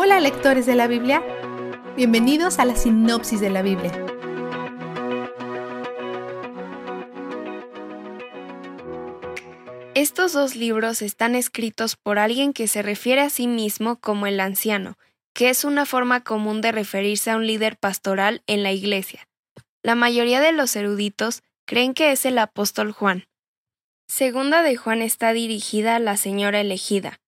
Hola lectores de la Biblia, bienvenidos a la sinopsis de la Biblia. Estos dos libros están escritos por alguien que se refiere a sí mismo como el anciano, que es una forma común de referirse a un líder pastoral en la iglesia. La mayoría de los eruditos creen que es el apóstol Juan. Segunda de Juan está dirigida a la señora elegida.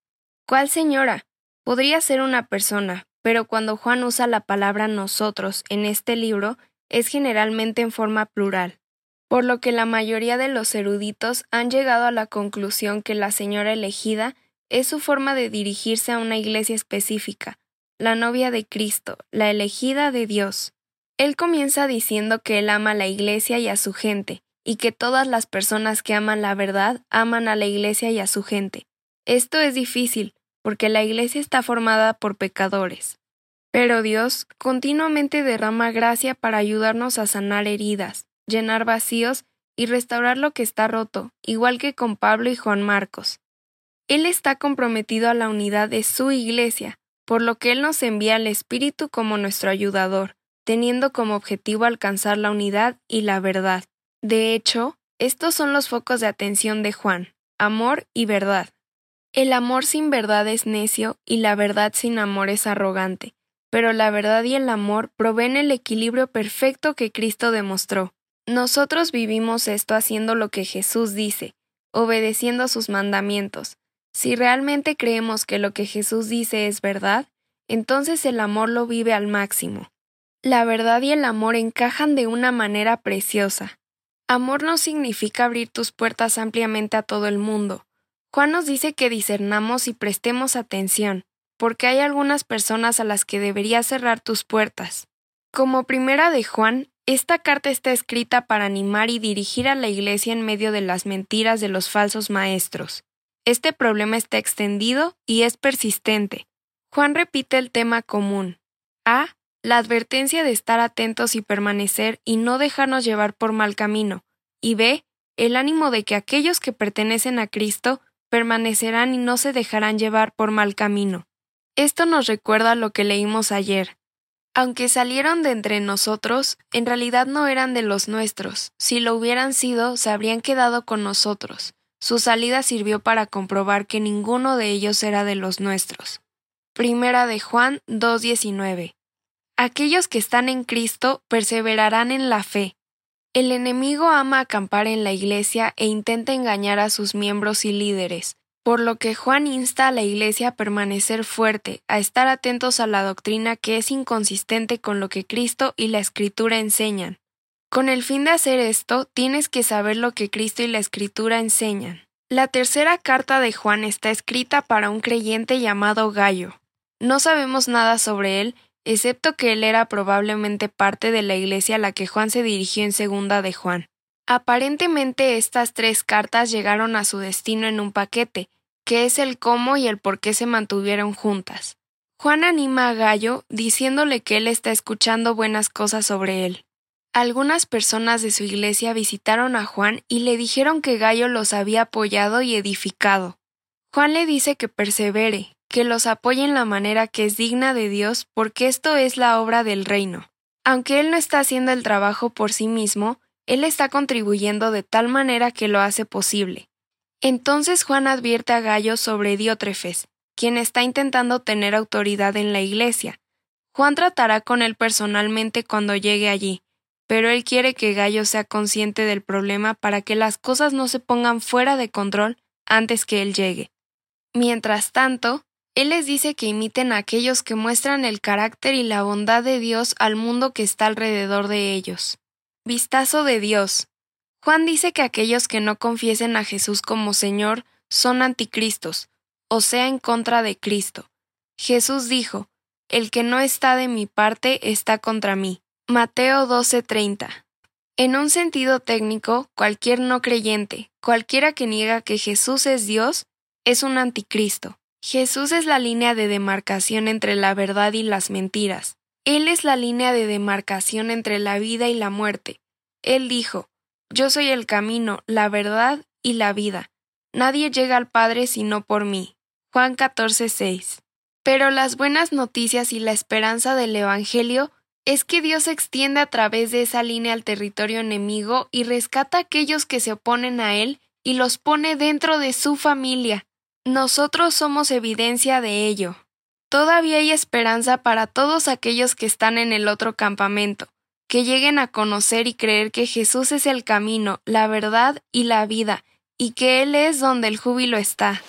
¿Cuál señora? Podría ser una persona, pero cuando Juan usa la palabra nosotros en este libro es generalmente en forma plural, por lo que la mayoría de los eruditos han llegado a la conclusión que la señora elegida es su forma de dirigirse a una iglesia específica, la novia de Cristo, la elegida de Dios. Él comienza diciendo que él ama a la iglesia y a su gente, y que todas las personas que aman la verdad aman a la iglesia y a su gente. Esto es difícil, porque la iglesia está formada por pecadores. Pero Dios continuamente derrama gracia para ayudarnos a sanar heridas, llenar vacíos y restaurar lo que está roto, igual que con Pablo y Juan Marcos. Él está comprometido a la unidad de su iglesia, por lo que Él nos envía al Espíritu como nuestro ayudador, teniendo como objetivo alcanzar la unidad y la verdad. De hecho, estos son los focos de atención de Juan, amor y verdad. El amor sin verdad es necio y la verdad sin amor es arrogante, pero la verdad y el amor proveen el equilibrio perfecto que Cristo demostró. Nosotros vivimos esto haciendo lo que Jesús dice, obedeciendo sus mandamientos. Si realmente creemos que lo que Jesús dice es verdad, entonces el amor lo vive al máximo. La verdad y el amor encajan de una manera preciosa. Amor no significa abrir tus puertas ampliamente a todo el mundo, Juan nos dice que discernamos y prestemos atención, porque hay algunas personas a las que deberías cerrar tus puertas. Como primera de Juan, esta carta está escrita para animar y dirigir a la Iglesia en medio de las mentiras de los falsos maestros. Este problema está extendido y es persistente. Juan repite el tema común. A. La advertencia de estar atentos y permanecer y no dejarnos llevar por mal camino. Y B. El ánimo de que aquellos que pertenecen a Cristo permanecerán y no se dejarán llevar por mal camino. Esto nos recuerda lo que leímos ayer. Aunque salieron de entre nosotros, en realidad no eran de los nuestros. Si lo hubieran sido, se habrían quedado con nosotros. Su salida sirvió para comprobar que ninguno de ellos era de los nuestros. Primera de Juan 2.19. Aquellos que están en Cristo perseverarán en la fe, el enemigo ama acampar en la iglesia e intenta engañar a sus miembros y líderes, por lo que Juan insta a la iglesia a permanecer fuerte, a estar atentos a la doctrina que es inconsistente con lo que Cristo y la Escritura enseñan. Con el fin de hacer esto, tienes que saber lo que Cristo y la Escritura enseñan. La tercera carta de Juan está escrita para un creyente llamado Gallo. No sabemos nada sobre él, excepto que él era probablemente parte de la iglesia a la que Juan se dirigió en segunda de Juan. Aparentemente estas tres cartas llegaron a su destino en un paquete, que es el cómo y el por qué se mantuvieron juntas. Juan anima a Gallo diciéndole que él está escuchando buenas cosas sobre él. Algunas personas de su iglesia visitaron a Juan y le dijeron que Gallo los había apoyado y edificado. Juan le dice que persevere, que los apoye en la manera que es digna de Dios, porque esto es la obra del reino. Aunque Él no está haciendo el trabajo por sí mismo, Él está contribuyendo de tal manera que lo hace posible. Entonces Juan advierte a Gallo sobre Diótrefes, quien está intentando tener autoridad en la iglesia. Juan tratará con él personalmente cuando llegue allí, pero él quiere que Gallo sea consciente del problema para que las cosas no se pongan fuera de control antes que él llegue. Mientras tanto, él les dice que imiten a aquellos que muestran el carácter y la bondad de Dios al mundo que está alrededor de ellos. Vistazo de Dios. Juan dice que aquellos que no confiesen a Jesús como Señor son anticristos, o sea, en contra de Cristo. Jesús dijo, El que no está de mi parte está contra mí. Mateo 12:30. En un sentido técnico, cualquier no creyente, cualquiera que niega que Jesús es Dios, es un anticristo. Jesús es la línea de demarcación entre la verdad y las mentiras. Él es la línea de demarcación entre la vida y la muerte. Él dijo, Yo soy el camino, la verdad y la vida. Nadie llega al Padre sino por mí. Juan 14:6. Pero las buenas noticias y la esperanza del Evangelio es que Dios se extiende a través de esa línea al territorio enemigo y rescata a aquellos que se oponen a Él y los pone dentro de su familia. Nosotros somos evidencia de ello. Todavía hay esperanza para todos aquellos que están en el otro campamento, que lleguen a conocer y creer que Jesús es el camino, la verdad y la vida, y que Él es donde el júbilo está.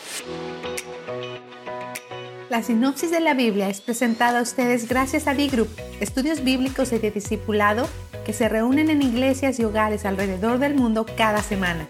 La sinopsis de la Biblia es presentada a ustedes gracias a B-Group, estudios bíblicos y de discipulado que se reúnen en iglesias y hogares alrededor del mundo cada semana.